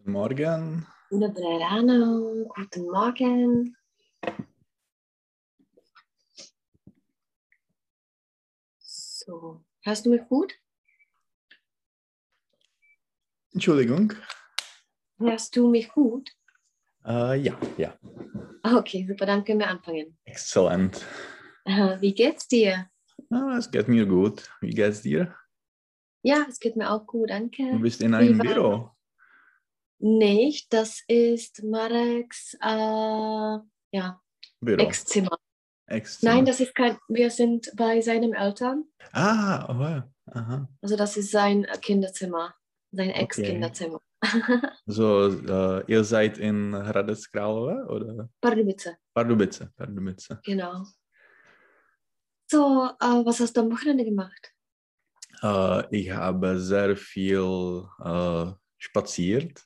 Guten Morgen. Ráno, guten Morgen. So, hörst du mich gut? Entschuldigung. Hörst du mich gut? Äh, ja, ja. Okay, super, dann können wir anfangen. Exzellent. Äh, Wie geht's dir? Ah, es geht mir gut. Wie geht's dir? Ja, es geht mir auch gut, danke. Du bist in einem Büro. Nicht, das ist Mareks äh, ja. Ex-Zimmer. Ex-Zimmer. Nein, das ist kein, wir sind bei seinen Eltern. Ah, oh, aha. Also das ist sein Kinderzimmer, sein Ex-Kinderzimmer. So, äh, ihr seid in Hradec oder Pardubice, Pardubice? Pardubice. genau. So, äh, was hast du am Wochenende gemacht? Äh, ich habe sehr viel äh, spaziert.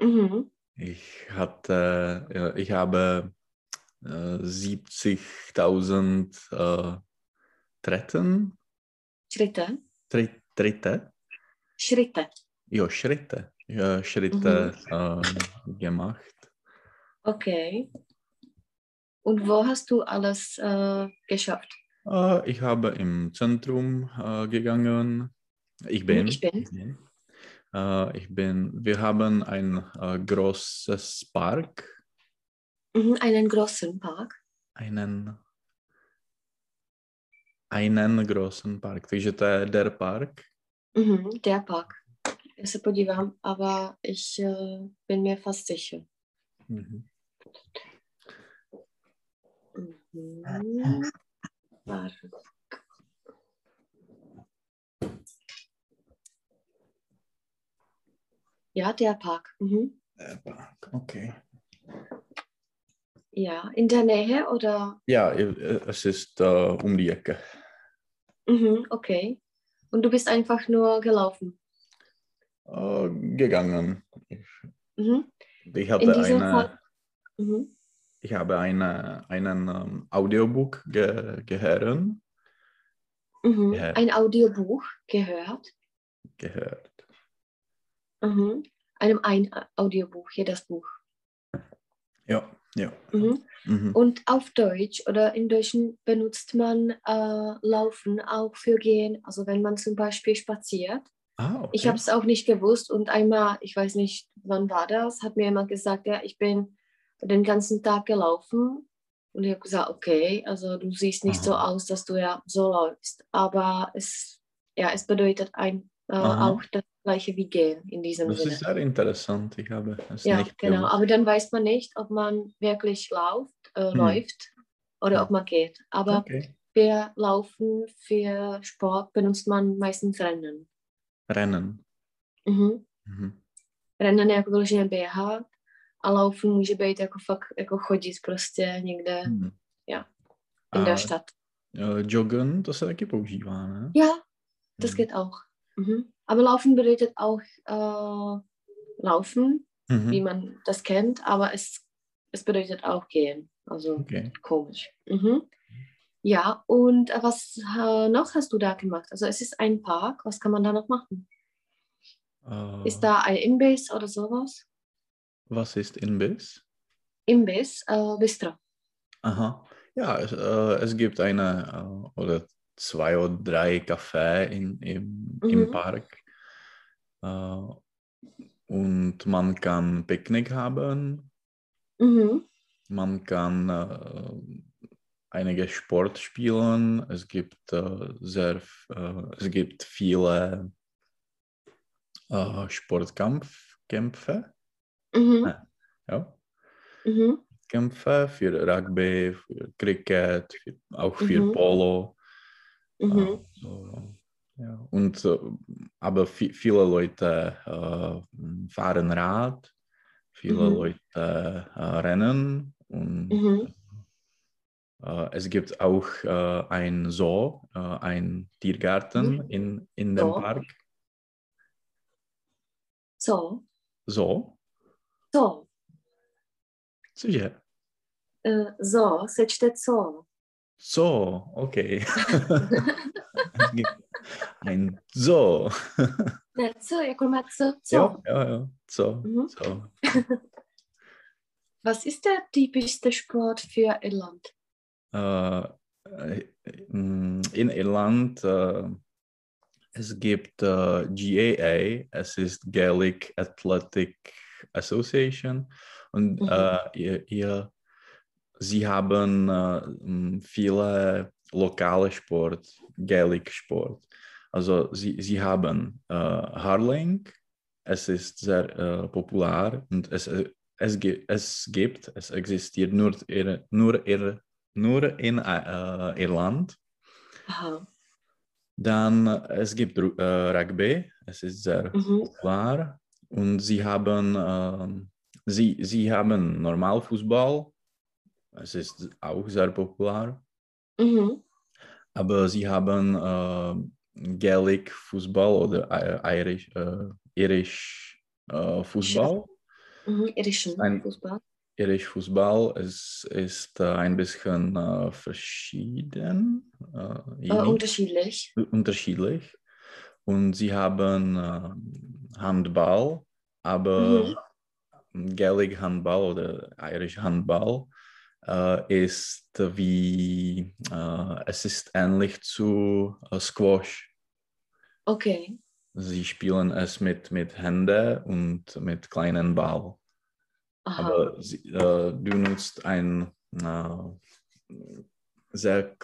Mhm. Ich hatte, ich habe äh, 70.000 äh, Tritten, Schritte. Tri Tritte, Schritte. ja, Schritte, ja, Schritte äh, gemacht. Okay. Und wo hast du alles äh, geschafft? Äh, ich habe im Zentrum äh, gegangen. Ich bin. ich bin. Äh, ich bin. Wir haben ein äh, großes Park, Mhm, einen großen Park. einen einen großen Park. Takže to je der Park. Mhm, der Park. Já se podívám, aber ich äh, bin mir fast sicher. Mhm. Mhm. Park. Ja, der Park. Mhm. Der Park, okay. Ja, in der Nähe oder? Ja, es ist äh, um die Ecke. Mhm, okay. Und du bist einfach nur gelaufen. Äh, gegangen. Ich, Mhm. ich hatte eine. Mhm. ich habe eine, einen ähm, Audiobook ge gehört. Mhm. Ein Audiobuch gehört. gehört. Mhm. Einem ein Audiobuch, jedes Buch. Ja, ja. Mhm. Mhm. Und auf Deutsch oder in Deutschen benutzt man äh, Laufen auch für Gehen. Also wenn man zum Beispiel spaziert. Ah, okay. Ich habe es auch nicht gewusst und einmal, ich weiß nicht, wann war das, hat mir jemand gesagt, ja, ich bin den ganzen Tag gelaufen. Und ich habe gesagt, okay, also du siehst nicht so Aha. aus, dass du ja so läufst. Aber es, ja, es bedeutet ein, äh, auch das gleiche wie Gehen in diesem Das Sinne. ist sehr interessant. Ich habe es Ja, nicht genau. gewusst. Aber dann weiß man nicht, ob man wirklich läuft, äh, Hm. läuft oder Hm. ob man geht. Aber Okay. für Laufen, für Sport benutzt man meistens Rennen. Rennen. Mhm. Mhm. Rennen jako vyloženě běhat a laufen může být jako fakt jako chodit prostě někde Mhm. in der A Stadt. äh, Joggen, to se taky používá, ne? Ja, das geht auch. Mhm. Aber Laufen bedeutet auch äh, Laufen, Mhm. wie man das kennt, aber es, es bedeutet auch Gehen. Also Okay. Komisch. Mhm. Ja, und äh, was äh, noch hast du da gemacht? Also es ist ein Park, was kann man da noch machen? Äh, Ist da ein Imbiss oder sowas? Was ist Imbiss? Imbiss, äh, Bistro. Aha. Ja, es, äh, es gibt eine äh, oder zwei oder drei Cafés in, im, im Mhm. Park. Äh, und man kann Picknick haben, Mhm. man kann äh, einige Sport spielen. Es gibt äh, sehr, äh, es gibt viele äh, Sportkämpfe. Mhm. Ja. Ja. Mhm. Kämpfe für Rugby, für Cricket, für, auch für Mhm. Polo. Mhm. Äh, so, ja. Und, äh, aber vi- viele Leute äh, fahren Rad, viele Mhm. Leute äh, rennen und Mhm. äh, es gibt auch äh, ein Zoo, äh, ein Tiergarten Mhm. in, in dem Zoo? Park. So, Zoo? so. Cože? So, se čte co. Zoo, okay. Ein Zoo. Ne, Zoo, jako má Zoo. Zoo. Jo, jo, jo. Zoo. Mhm. Zoo. Was ist der typischste Sport für Irland? Äh, in Irland äh, es gibt äh, GAA, es ist Gaelic Athletic Association und Mhm. ihr, ihr, sie haben äh, viele lokale Sport, Gaelic Sport. Also sie, sie haben äh, Hurling, es ist sehr äh, populär und es, äh, es, es gibt, es existiert nur, nur, nur in äh, Irland. Aha. Dann äh, es gibt äh, Rugby, es ist sehr Mhm. populär und sie haben, ähm, sie, sie haben Normalfußball, es ist auch sehr populär, Mhm. aber sie haben äh, Gaelic Fußball oder äh, Irish, äh, Irish äh, Fußball. Mhm. Irischen Ein- Fußball. Irish Fußball es ist äh, ein bisschen äh, verschieden, äh, unique. unterschiedlich. unterschiedlich. Und sie haben Handball, aber Gaelic Handball oder Irish Handball ist wie, äh, es ist ähnlich zu äh, Squash. Okay. Sie spielen es mit, mit Händen und mit kleinen Ball. Aha. Aber sie, äh, du nutzt ein äh, sehr,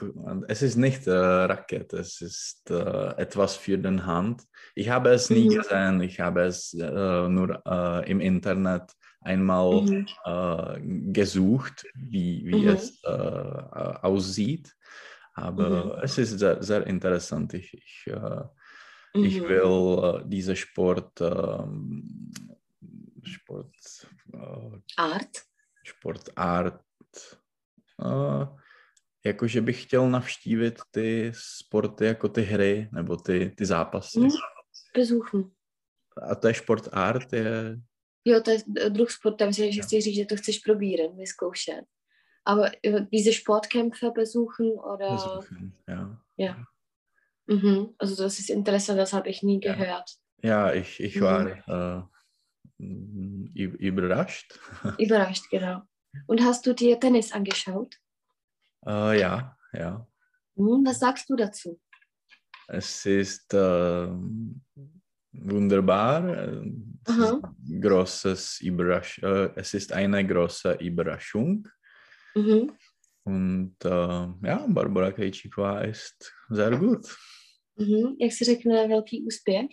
es ist nicht äh, Racket, es ist äh, etwas für den Hand. Ich habe es nie Mhm. gesehen, ich habe es äh, nur äh, im Internet einmal Mhm. äh, gesucht, wie, wie Mhm. es äh, äh, aussieht. Aber Mhm. es ist sehr, sehr interessant. Ich, ich, äh, ich Mhm. will äh, diese Sport, ähm, Sport, äh, Art. sportart, uh, jakože bych chtěl navštívit ty sporty jako ty hry nebo ty, ty zápasy. Mhm. Besuchen. A to je sportart, je... Jo, to je druh sportem, že že chci říct, že to chceš probírat, vyzkoušet. Aber äh, diese Sportkämpfe besuchen oder... Besuchen, ja. Mhm. Also das ist interessant, das habe ich nie Ja. gehört. Ja, ich, ich Mhm. war äh, mm, ü- überrascht. Überrascht, genau. Und hast du dir Tennis angeschaut? Äh, ja, ja. Hm, was sagst du dazu? Es ist äh, wunderbar. Es ist, großes Überrasch äh, es ist eine große Überraschung. Mhm. Und äh, ja, Barbara Krejčíková ist sehr gut. Mhm. Jak se řekne velký úspěch?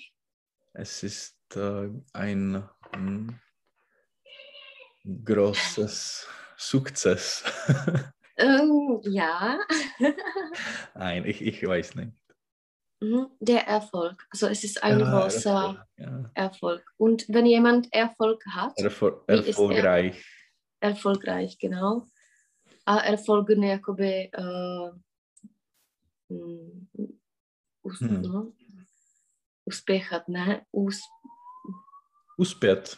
Es ist äh, ein mm, großes Success. Ähm, ja. Nein, ich, ich weiß nicht. Mhm. Der Erfolg. Also es ist ein Ja, großer Erfolg, ja. Erfolg. Und wenn jemand Erfolg hat, Erfol ist er? erfolgreich. erfolgreich, genau. A erfolg jakoby uh, mm, us, Hmm. no, uspěchat, ne? Us, Uspět.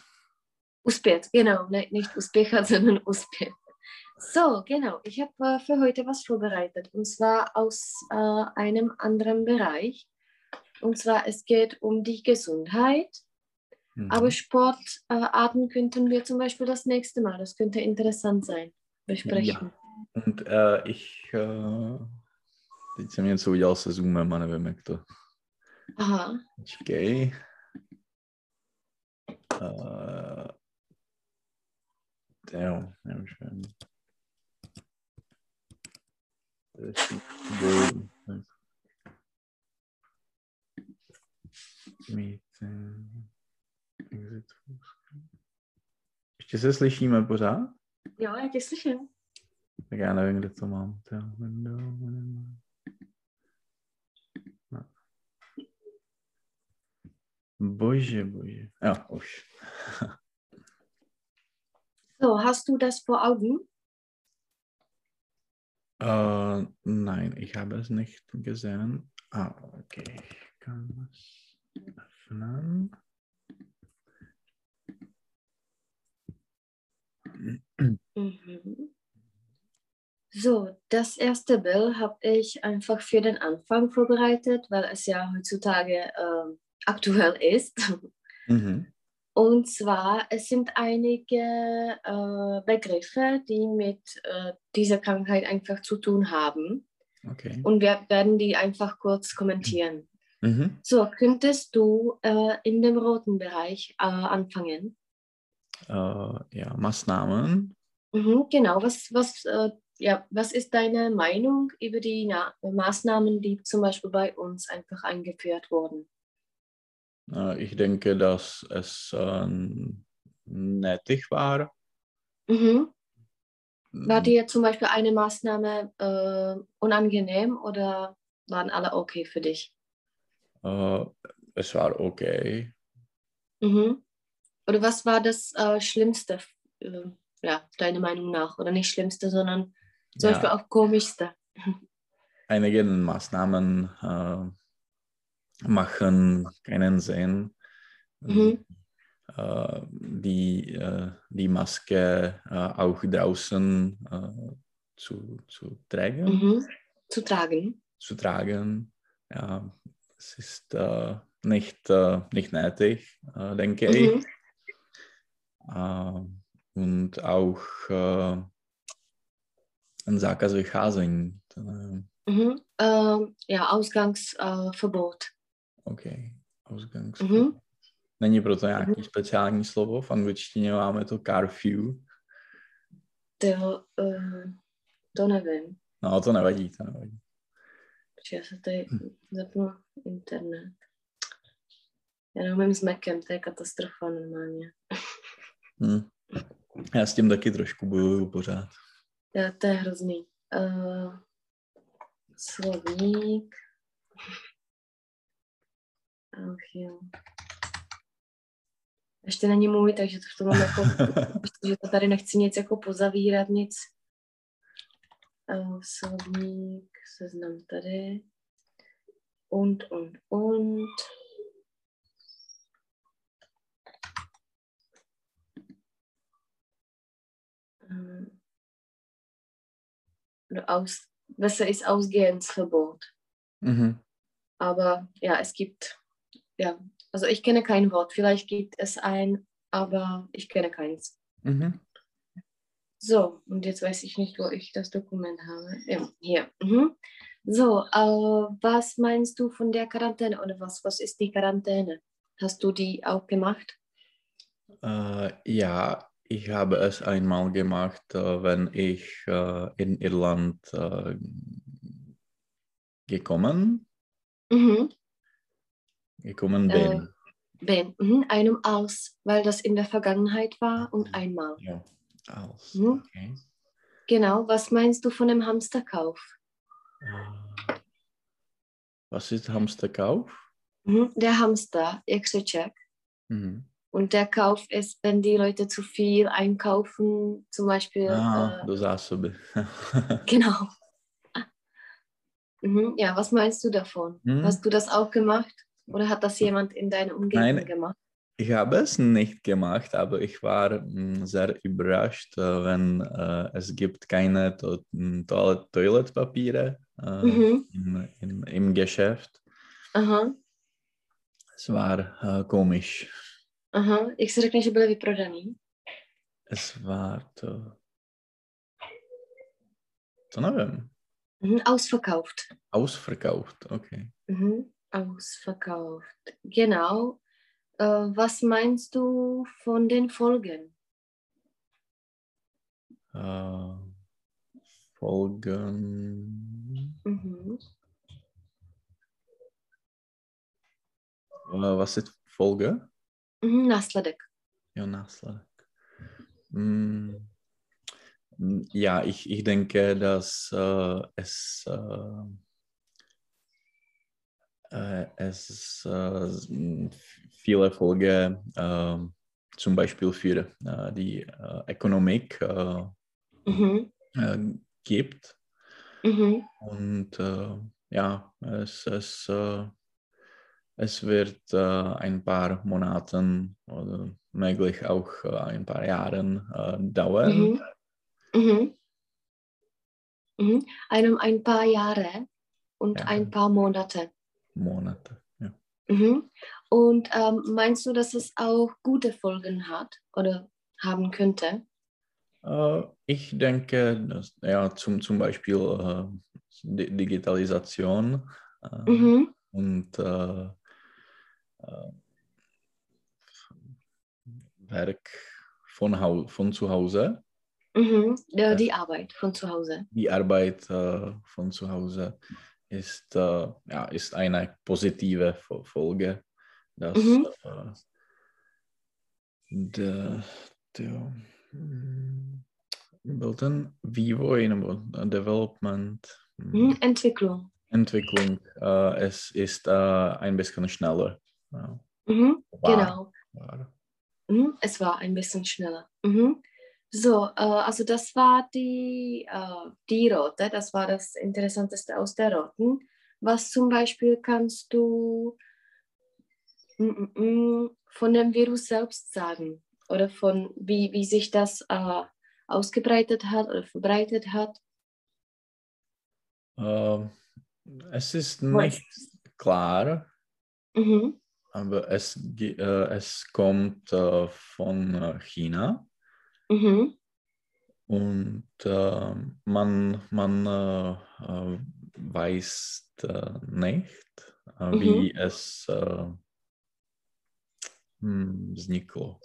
uspět, genau. Ne, nicht uspěchat, sondern uspět. So, genau. Ich habe äh, für heute was vorbereitet. Und zwar aus äh, einem anderen Bereich. Und zwar, es geht um die Gesundheit. Mhm. Aber Sportarten könnten wir zum Beispiel das nächste Mal, das könnte interessant sein, besprechen. Und äh, ich, äh, teď jsem něco udělal se Zoomem a nevím, jak to. Aha. Počkej. Uh, jo, Exit. Ještě se slyšíme pořád? Jo, já tě slyším. Tak já nevím, kde to mám. No. Bože, bože. Jo, už. So, hast du das vor Augen? Uh, nein, ich habe es nicht gesehen. Ah, okay. Ich kann es öffnen. Mhm. So, das erste Bild habe ich einfach für den Anfang vorbereitet, weil es ja heutzutage äh, aktuell ist. Mhm. Und zwar, es sind einige äh, Begriffe, die mit äh, dieser Krankheit einfach zu tun haben. Okay. Und wir werden die einfach kurz kommentieren. Mhm. So, könntest du äh, in dem roten Bereich äh, anfangen? Äh, ja, Maßnahmen. Mhm, genau, was, was, äh, ja, was ist deine Meinung über die Na Maßnahmen, die zum Beispiel bei uns einfach eingeführt wurden? Äh, ich denke, dass es äh, nötig war. Mhm. War dir zum Beispiel eine Maßnahme äh, unangenehm oder waren alle okay für dich? Äh, es war okay. Mhm. Oder was war das äh, Schlimmste, äh, ja, deiner Meinung nach? Oder nicht Schlimmste, sondern zum Ja. Beispiel auch Komischste? Einige Maßnahmen äh, machen keinen Sinn. Mhm. Äh, die, äh, die Maske äh, auch draußen zu, zu tragen. Mhm. Zu tragen. zu tragen. Ja, es ist nicht, nicht nötig, denke Mhm. ich. Und auch ein zákaz vycházení. To nevím. Mhm. Ähm, ja, Ausgangsverbot. OK, ausgangs. Mhm. Není proto nějaký speciální slovo, v angličtině máme to curfew. To, äh, to nevím. No, to nevadí, to nevadí. Protože já se tady zapnu internet. Já neumím s Macem, to je katastrofa normálně. Hm. Já s tím taky trošku bojuju pořád. Ja, to je hrozný. Uh, slovník. Ach jo. Ještě není můj, takže to v tom mám jako, že to tady nechci nic jako pozavírat, nic. Uh, slovník, seznam tady. Und, und, und. Oder aus, besser ist Ausgehensverbot. Mhm. Aber ja, es gibt, ja, also ich kenne kein Wort. Vielleicht gibt es ein, aber ich kenne keins. Mhm. So, und jetzt weiß ich nicht, wo ich das Dokument habe. Ja, hier. Mhm. So, äh, was meinst du von der Quarantäne oder was, was ist die Quarantäne? Hast du die auch gemacht? Äh, ja, ich habe es einmal gemacht, äh, wenn ich äh, in Irland äh, gekommen, Mhm. Gekommen Äh, bin. Mhm. einem aus, weil das in der Vergangenheit war und einmal. Ja, als. Mhm. Okay. Genau, was meinst du von dem Hamsterkauf? Äh, was ist Hamsterkauf? Mhm. Der Hamster, Extra-Check. Mhm. Und der Kauf ist, wenn die Leute zu viel einkaufen, zum Beispiel. Ah, Äh, do zásoby. genau. Mhm. Ja, was meinst du davon? Mhm. Hast du das auch gemacht? Oder hat das jemand in deiner Umgebung Nein. gemacht? Ich habe es nicht gemacht, aber ich war mh, sehr überrascht, äh, wenn äh, es gibt keine to to Toiletpapiere äh, Mhm. im, im, im Geschäft. Aha, Es war äh, komisch. aha. Jak se řekne, že byly vyprodaný? Es war to... To nevím. Mhm. Ausverkauft. Ausverkauft, okay. Mhm. Ausverkauft. Genau. Äh, was meinst du von den Folgen? Äh, Folgen... Mhm. Äh, was ist Folge? Mhm. Následek. Ja, následek. Mm, mm, Ja, ich, ich denke, dass äh, es, äh, es äh, viele Folgen äh, zum Beispiel für äh, die äh, Ökonomik äh, Mhm. äh, gibt. Mhm. Und äh, ja, es, es, äh, es wird äh, ein paar Monaten oder möglich auch äh, ein paar Jahren äh, dauern. Mhm. Mhm. Mhm. Einem ein paar Jahre und Ja. ein paar Monate. Monate. Ja. Mhm. Und ähm, meinst du, dass es auch gute Folgen hat oder haben könnte? Äh, ich denke, dass, ja, zum, zum Beispiel äh, Di- Digitalisation äh, Mhm. und äh, äh, Werk von, Hau von zu Hause, Mhm. Die Arbeit von zu Hause. die Arbeit von zu Hause ist, äh, ja, ist eine positive Fo- Folge. Dass, Mhm. äh, der, der, mm, Building Vivo in Development mm, Mhm. Entwicklung. Entwicklung, äh, es ist äh, ein bisschen schneller. Ja, Mhm. war- Genau. war. Mhm. Es war ein bisschen schneller. Mhm. So, äh, also das war die, äh, die rote, das war das Interessanteste aus der roten. Was zum Beispiel kannst du mm, mm, mm, von dem Virus selbst sagen? Oder von wie, wie sich das äh, ausgebreitet hat oder verbreitet hat? Äh, es ist Was? nicht klar, Mhm. aber es, äh, es kommt äh, von äh, China Mhm. und äh, man, man äh, weiß äh, nicht, äh, wie es äh, hm, vzniklo.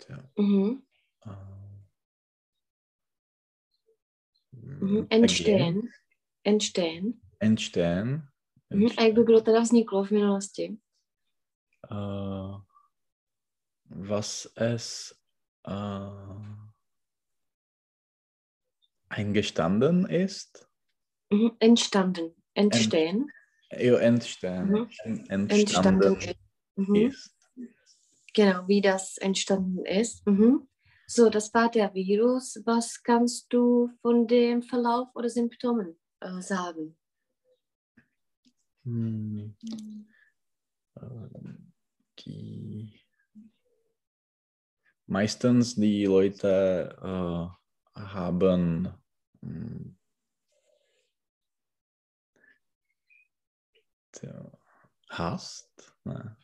Tja, Mhm. Mhm. again, Entstehen. Entstehen. Entstehen. Mhm. A jak by bylo teda vzniklo v minulosti? äh, was es äh, eingestanden ist. Mhm. Entstanden. Entstehen. Ja, entstehen. Mhm. Entstanden Entstanden ist. Mhm. ist. Genau, wie das entstanden ist. Mhm. So, das war der Virus. Was kannst du von dem Verlauf oder Symptomen äh, sagen? Hm. Äh, Die meistens die Leute äh, haben hm, tja, Hast, ne?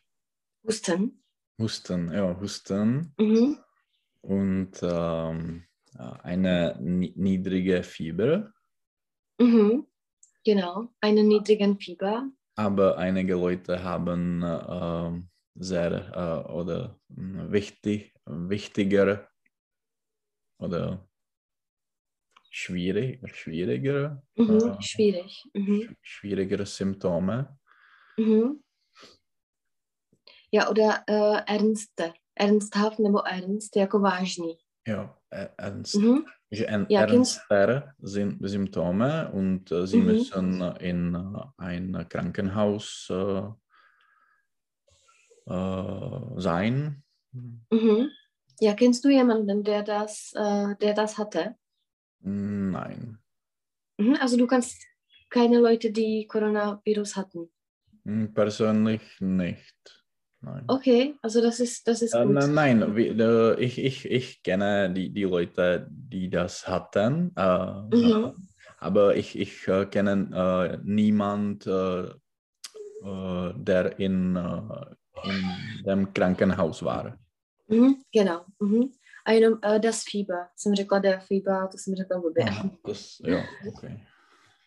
Husten. Husten, ja, Husten Mhm. und ähm, eine ni- niedrige Fieber, Mhm. Genau, einen niedrigen Fieber. aber einige Leute haben äh, sehr äh, oder mh, wichtig, wichtiger oder schwierig, schwierigere, Mhm. äh, Schwierig. Mhm. sch- schwierigere Symptome. Mhm. Ja, oder äh, ernster. Ernsthaft nebo ernst, jako vážný. Ja, äh, ernst, Mhm. en- Ja, Kind- ernster Sym Symptome und äh, sie Mhm. müssen in ein Krankenhaus äh, sein. Mhm. Ja, kennst du jemanden, der das, äh, der das hatte? Nein, Mhm. Also du kannst keine Leute, die Coronavirus hatten. Hm, persönlich nicht. Nein. Okay, also das ist, das ist Äh, gut. nein, äh, ich, ich, ich kenne die, die Leute, die das hatten, äh, Mhm. aber ich, ich äh, kenne äh, niemand, der in, in dem Krankenhaus war. Mhm. Genau. Mhm. Jenom äh, das Fieber. Jsem řekla der Fieber, to jsem řekla blbě. Aha, das, ja, okay.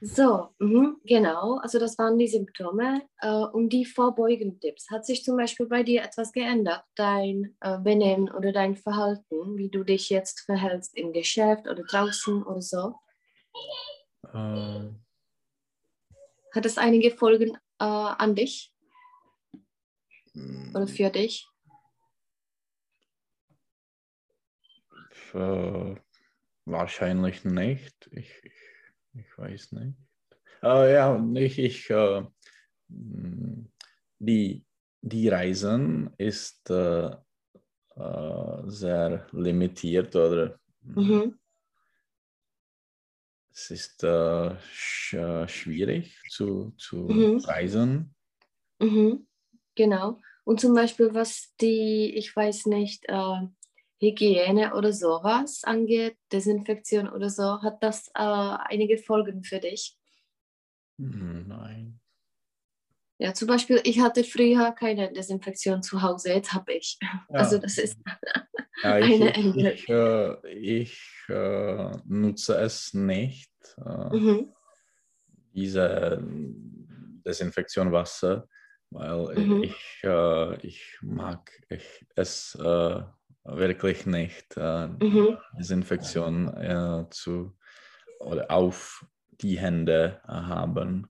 So, mhm, genau. Also das waren die Symptome. Äh, und die Vorbeugentipps. Hat sich zum Beispiel bei dir etwas geändert? Dein äh, Benehmen oder dein Verhalten, wie du dich jetzt verhältst im Geschäft oder draußen oder so? Hat es einige Folgen an dich oder für dich? äh, wahrscheinlich nicht. Ich, ich, ich weiß nicht. Äh, ja, ich, ich äh, mh, die, die Reisen ist äh, äh, sehr limitiert oder Mhm. es ist äh, sch äh, schwierig zu, zu Mhm. reisen. Mhm. Genau. Und zum Beispiel, was die, ich weiß nicht, äh, Hygiene oder sowas angeht, Desinfektion oder so, hat das äh, einige Folgen für dich? Hm, Nein. Ja, zum Beispiel, ich hatte früher keine Desinfektion zu Hause, jetzt habe ich. Ja. Also das ist Ja, ich, eine ich, Änderung. ich, äh, ich äh, nutze es nicht, äh, Mhm. diese Desinfektion Wasser, weil Mhm. ich, äh, ich mag ich, es äh, wirklich nicht, äh, Mhm. Desinfektion äh, zu oder auf die Hände äh, haben,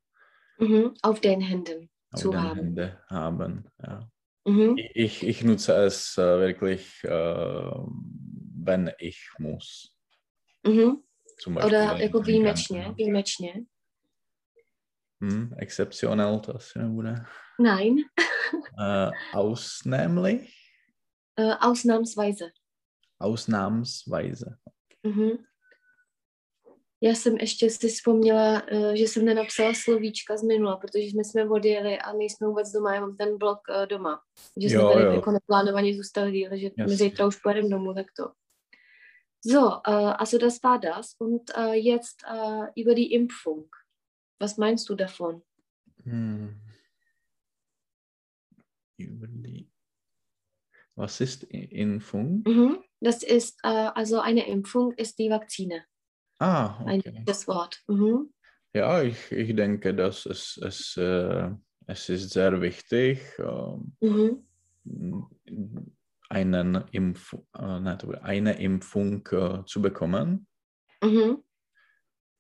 Mhm. Auf den Händen auf zu den haben. Hände haben. Ja. Mhm. Ich, ich nutze es äh, wirklich, äh, wenn ich muss. Mhm. Zum Beispiel Oder jako výjimečně, výjimečně. Hm, exceptionell, to asi nebude. Nein, Äh, ausnehmlich, äh, ausnahmsweise. ausnahmsweise. Mhm. Já jsem ještě si vzpomněla, eh, že jsem nenapsala slovíčka z minula, protože jsme jsme odjeli a nejsme vůbec doma, já mám ten blok eh, doma. Že jsme Jo, tady jo. jako neplánovaně zůstali díl, že my zítra už pojedeme domů, tak to. So, also das war das. Und jetzt über die Impfung. Was meinst du davon? Hm. Was ist Impfung? Mhm. Das ist, äh, also eine Impfung ist die Vakzine. Ah, Ein okay. das Wort. Mhm. Ja, ich, ich denke, dass es, es, äh, es ist sehr wichtig, ähm, Mhm. einen Impf äh, eine Impfung äh, zu bekommen. Mhm.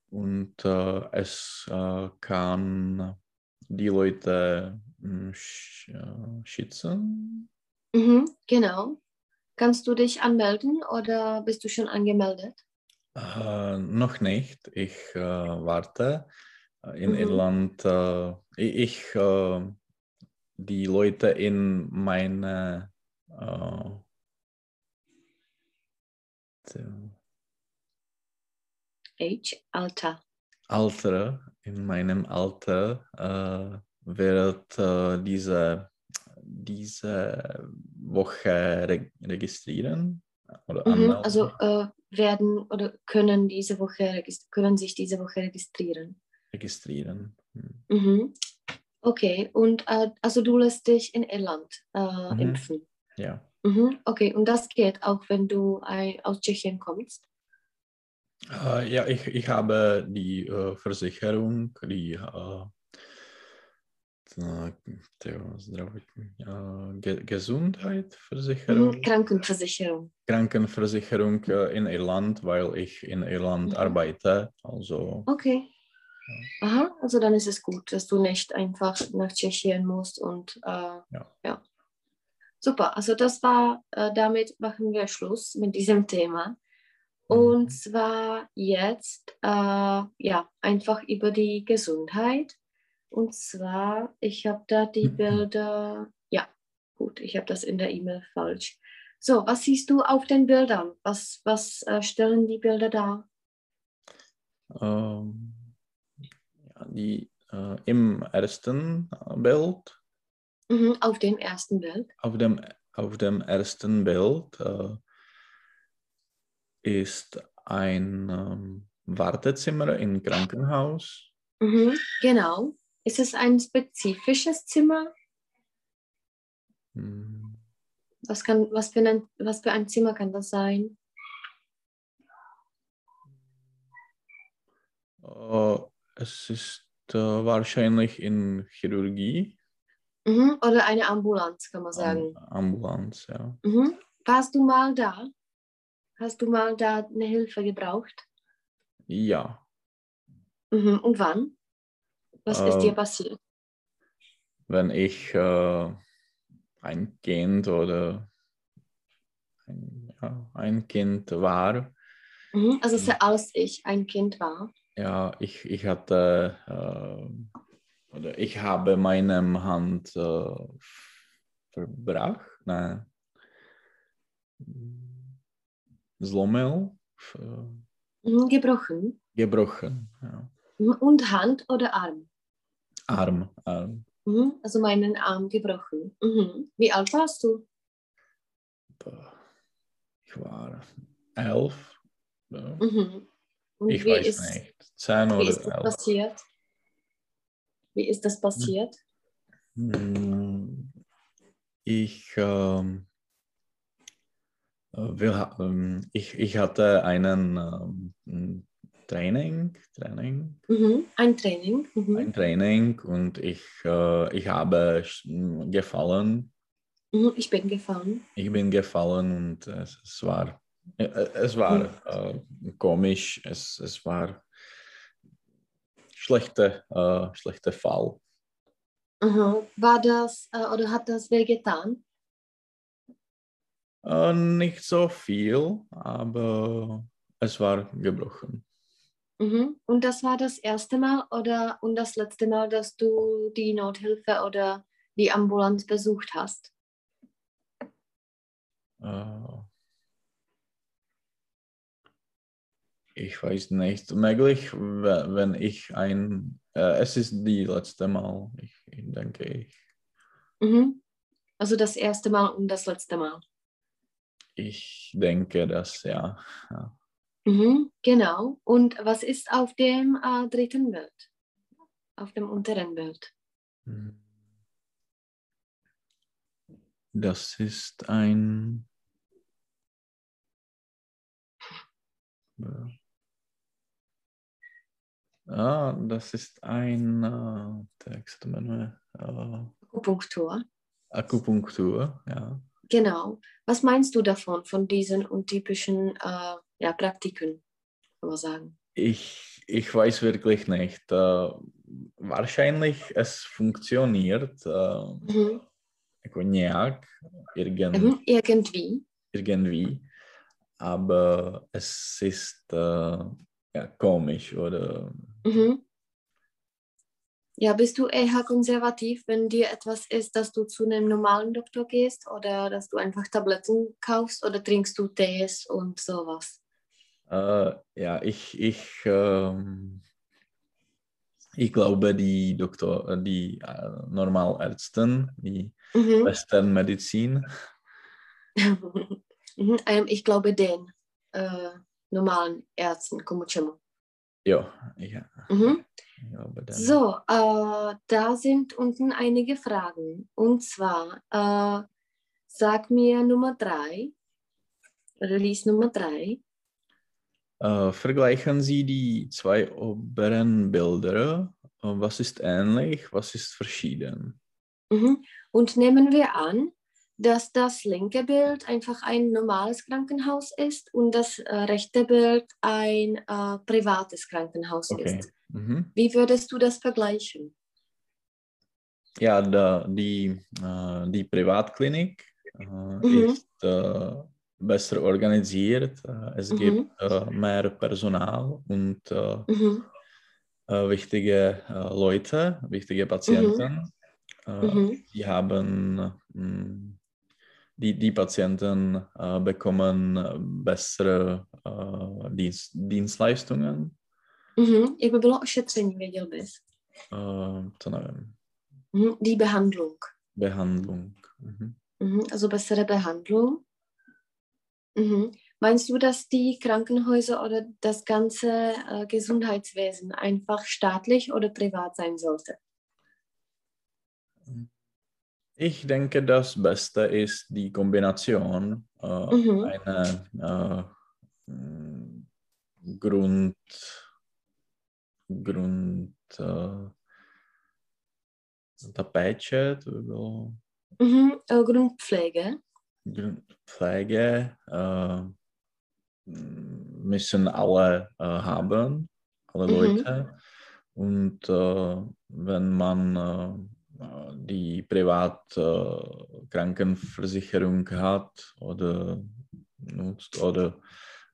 Und äh, es äh, kann die Leute mh, sch äh, schützen. Mhm. Genau. Kannst du dich anmelden oder bist du schon angemeldet? Äh, noch nicht. Ich äh, warte. Äh, In Mhm. Irland, ich, die Leute in meine Age, Alter. Alter, in meinem Alter äh, wird äh, diese, diese Woche re registrieren oder Mhm. Also äh, werden oder können diese Woche können sich diese Woche registrieren. registrieren. Hm. Mhm. Okay, und äh, also du lässt dich in Irland äh, Mhm. impfen. Ja. Mhm. Okay, und das geht auch, wenn du ein, aus Tschechien kommst. Äh, ja, ich, ich habe die äh, Versicherung, die äh, äh, Ge Gesundheitsversicherung, Mhm. Krankenversicherung. Krankenversicherung äh, in Irland, weil ich in Irland Mhm. arbeite. Also Okay. Aha, also dann ist es gut, dass du nicht einfach nach Tschechien musst und äh, Ja. Super, also das war, damit machen wir Schluss mit diesem Thema. Und zwar jetzt, äh, ja, einfach über die Gesundheit. Und zwar, ich habe da die Mhm. Bilder, ja, gut, ich habe das in der E-Mail falsch. So, was siehst du auf den Bildern? Was, was äh, stellen die Bilder dar? ähm, ja, die äh, im ersten Bild Mhm, auf dem ersten Bild. Auf dem, auf dem ersten Bild äh, ist ein ähm, Wartezimmer im Krankenhaus. Mhm, genau. Ist es ein spezifisches Zimmer? Hm, Was, kann, was, für ein, was für ein Zimmer kann das sein? Äh, es ist äh, wahrscheinlich in Chirurgie, Mhm, oder eine Ambulanz, kann man sagen. Am, Ambulanz, ja. Mhm. Warst du mal da? Hast du mal da eine Hilfe gebraucht? Ja, Mhm. Und wann? Was ist Ähm, dir passiert? wenn ich äh, ein Kind oder ein, ja, ein Kind war, Mhm. Also se- als ich ein Kind war. Ja, ich, ich hatte, äh, oder ich habe meine Hand äh, verbracht, nein, zlomil, äh, Mhm. Gebrochen. gebrochen, ja. Mhm. Und Hand oder Arm? Arm, Arm, Mhm. Also meinen Arm gebrochen. Mhm. Wie alt warst du? ich war elf. Mhm. Und Ich wie weiß ist, nicht. Zehn Wie oder ist das elf. passiert? Wie ist das passiert? Hm, Ich, ähm, äh, wir, ähm, ich, ich hatte einen ähm, Training, Training, Mhm. Ein Training. Mhm. ein Training und ich, äh, ich habe sch- gefallen. Mhm. Ich bin gefahren. Ich bin gefallen und es, es war, äh, es war äh, komisch. Es, es war schlechter äh, schlechter Fall. Aha. War das äh, oder hat das wehgetan? Äh, nicht so viel, aber es war gebrochen. Mhm. Und das war das erste Mal oder und das letzte Mal, dass du die Nothilfe oder die Ambulanz besucht hast? Äh, ich weiß nicht. Möglich, we- wenn ich ein. Äh, es ist die letzte Mal, ich denke ich. Mhm. Also das erste Mal und das letzte Mal. Ich denke das, ja. ja. Mhm. Genau. Und was ist auf dem äh, dritten Bild? Auf dem unteren Bild. Hm. Das ist ein. Ah, das ist ein äh, Text, äh, Akupunktur. Akupunktur, ja. Genau. Was meinst du davon, von diesen untypischen äh, ja, Praktiken, kann man sagen? Ich, ich weiß wirklich nicht. Äh, wahrscheinlich es funktioniert äh, Mhm. irgend, Mhm. Irgendwie. irgendwie, aber es ist äh, ja, komisch oder Mhm. Ja, bist du eher konservativ, wenn dir etwas ist, dass du zu einem normalen Doktor gehst oder dass du einfach Tabletten kaufst oder trinkst du Tees und sowas? Äh, ja, ich, ich, ähm, ich glaube, die Doktor, äh, die äh, Normalärzte, die Mhm. Westernmedizin, mhm. ähm, ich glaube den äh, normalen Ärzten, komu čemu. Ja, ja, Mhm. dann. So, äh, da sind unten einige Fragen. Und zwar, äh, sag mir Nummer drei, Release Nummer drei. Äh, vergleichen Sie die zwei oberen Bilder. Äh, Was ist ähnlich, was ist verschieden? Mhm. Und nehmen wir an, dass das linke Bild einfach ein normales Krankenhaus ist und das äh, rechte Bild ein äh, privates Krankenhaus Okay. ist. Mhm. Wie würdest du das vergleichen? Ja, da, die, äh, die Privatklinik äh, Mhm. ist äh, besser organisiert. Äh, es Mhm. gibt mehr Personal und Mhm. wichtige Leute, wichtige Patienten. Äh, Mhm. Die haben, die, die Patienten äh, bekommen äh, bessere äh, Dienst, Dienstleistungen. Mhm. Jak by bylo ošetření, věděl bys? Äh, to nevím, Mhm. Die Behandlung. Behandlung. Mhm. Mhm. Also bessere Behandlung. Mhm. Meinst du, dass die Krankenhäuser oder das ganze äh, Gesundheitswesen einfach staatlich oder privat sein sollte? Ich denke, das Beste ist die Kombination äh, Mhm. einer äh, Grund, Grund äh, ta péče, to by bylo Mhm. Äh, Grundpflege. Grundpflege, äh, müssen alle äh, haben, alle Mhm. Leute. Und äh, wenn man äh, die Privatkrankenversicherung hat oder nutzt oder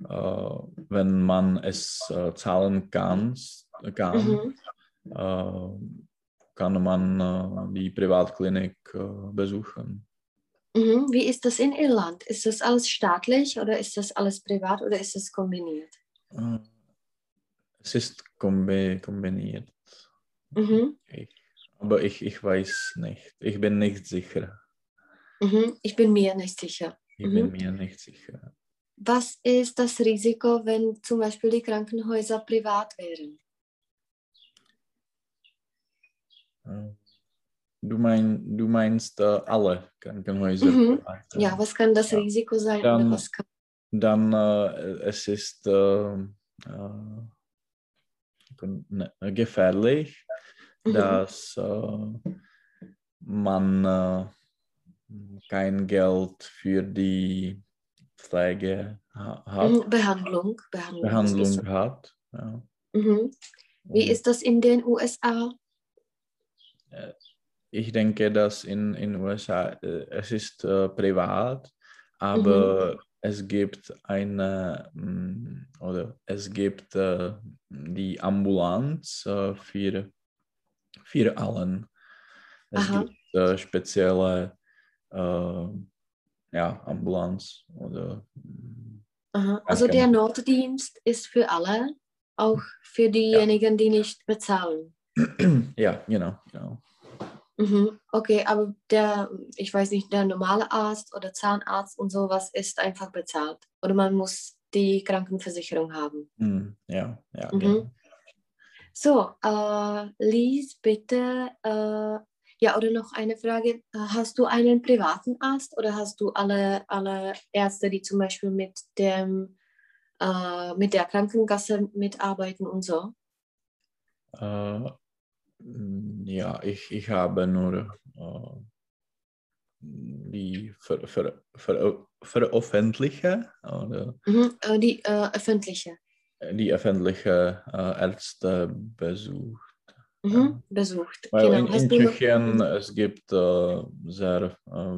äh, wenn man es äh, zahlen kann, kann Mhm. äh, kann man äh, die Privatklinik äh, besuchen. Mhm. Wie ist das in Irland? Ist das alles staatlich oder ist das alles privat oder ist das kombiniert? Äh, Es ist kombi kombiniert. Mhm. Ich, aber ich, ich weiß nicht. Ich bin nicht sicher. Mhm. Ich bin mir nicht sicher. Ich Mhm. bin mir nicht sicher. was ist das Risiko, wenn zum Beispiel die Krankenhäuser privat wären? Äh, Du, mein, du meinst äh, alle Krankenhäuser? Mhm. Ja, was kann das Ja. Risiko sein? Dann- was kann, Dann äh, es ist äh, äh, ne- gefährlich. Dass äh, man äh, kein Geld für die Pflege ha hat, Mhm, Behandlung. Behandlung. Behandlung hat. Ja. Mhm. Wie ist das in den USA? ich denke, dass in in USA äh, es ist äh, privat, aber es gibt eine mh, oder es gibt äh, die Ambulanz äh, für für allen. Es Aha. gibt äh, spezielle äh, ja, Ambulanz oder Aha. Also der Notdienst ist für alle, auch für diejenigen, die nicht bezahlen. ja, genau, genau. Mhm. Okay, aber der, ich weiß nicht, der normale Arzt oder Zahnarzt und sowas ist einfach bezahlt. Oder man muss die Krankenversicherung haben. Hm, ja, ja, Mhm. genau. So, äh, Lies, bitte, äh, ja, oder noch eine Frage. Hast du einen privaten Arzt oder hast du alle, alle Ärzte, die zum Beispiel mit dem, äh, mit der Krankenkasse mitarbeiten und so? Äh, ja, ich, ich habe nur äh, die ver, ver, ver, veröffentliche oder Mhm. Äh, die öffentliche. Die öffentliche äh, Ärzte besucht. Mhm. Besucht. Weil genau. in, in noch- Tschechien es gibt äh, sehr, äh,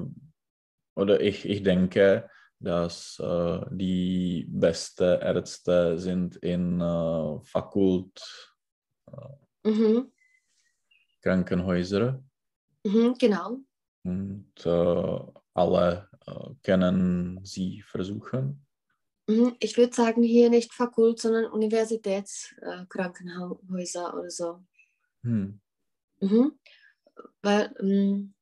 oder ich, ich denke, dass äh, die besten Ärzte sind in äh, Fakult Mhm. Krankenhäuser. Mhm. Genau. und äh, alle äh, können sie versuchen. Mhm. Ich würde sagen, hier nicht Fakult, sondern Universitätskrankenhäuser oder so. Hm. Mhm. Weil um,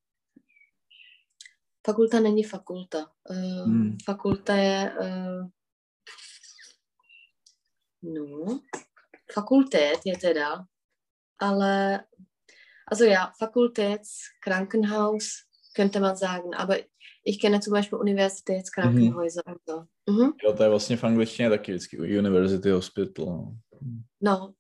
fakulta není fakulta. Uh, Hmm. Fakulta je uh, no, fakultät je teda, ale also ja, Fakultätskrankenhaus könnte man sagen, aber ich kenne zum Beispiel Universitätskrankenhäuser und so. Mhm. Jo, to je vlastně v angličtině taky vždycky University Hospital. no. No,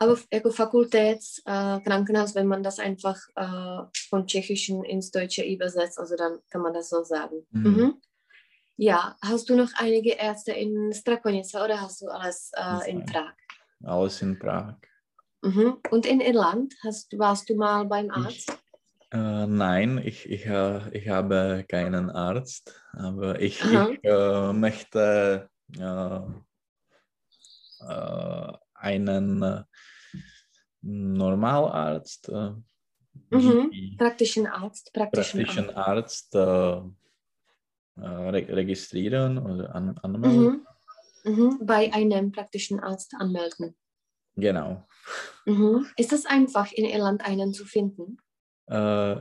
aber jako Fakultätskrankenhaus, äh, Krankenhaus, wenn man das einfach äh, von Tschechischen ins Deutsche übersetzt, also dann kann man das so sagen. Mhm. Mhm. Ja, hast du noch einige Ärzte in Strakonice oder hast du alles äh, in. Prag? Alles in Prag. Mhm. Und in Irland hast, warst du mal beim Arzt? Äh, nein, ich, ich, äh, ich habe keinen Arzt, aber ich, ich äh, möchte äh, äh, einen Normalarzt, Mhm. Praktischen Arzt, praktischen, praktischen Arzt. Arzt re registrieren oder an anmelden. Mhm. Mhm. Bei einem praktischen Arzt anmelden. Genau. Mhm. Ist es einfach, in Irland einen zu finden? Äh,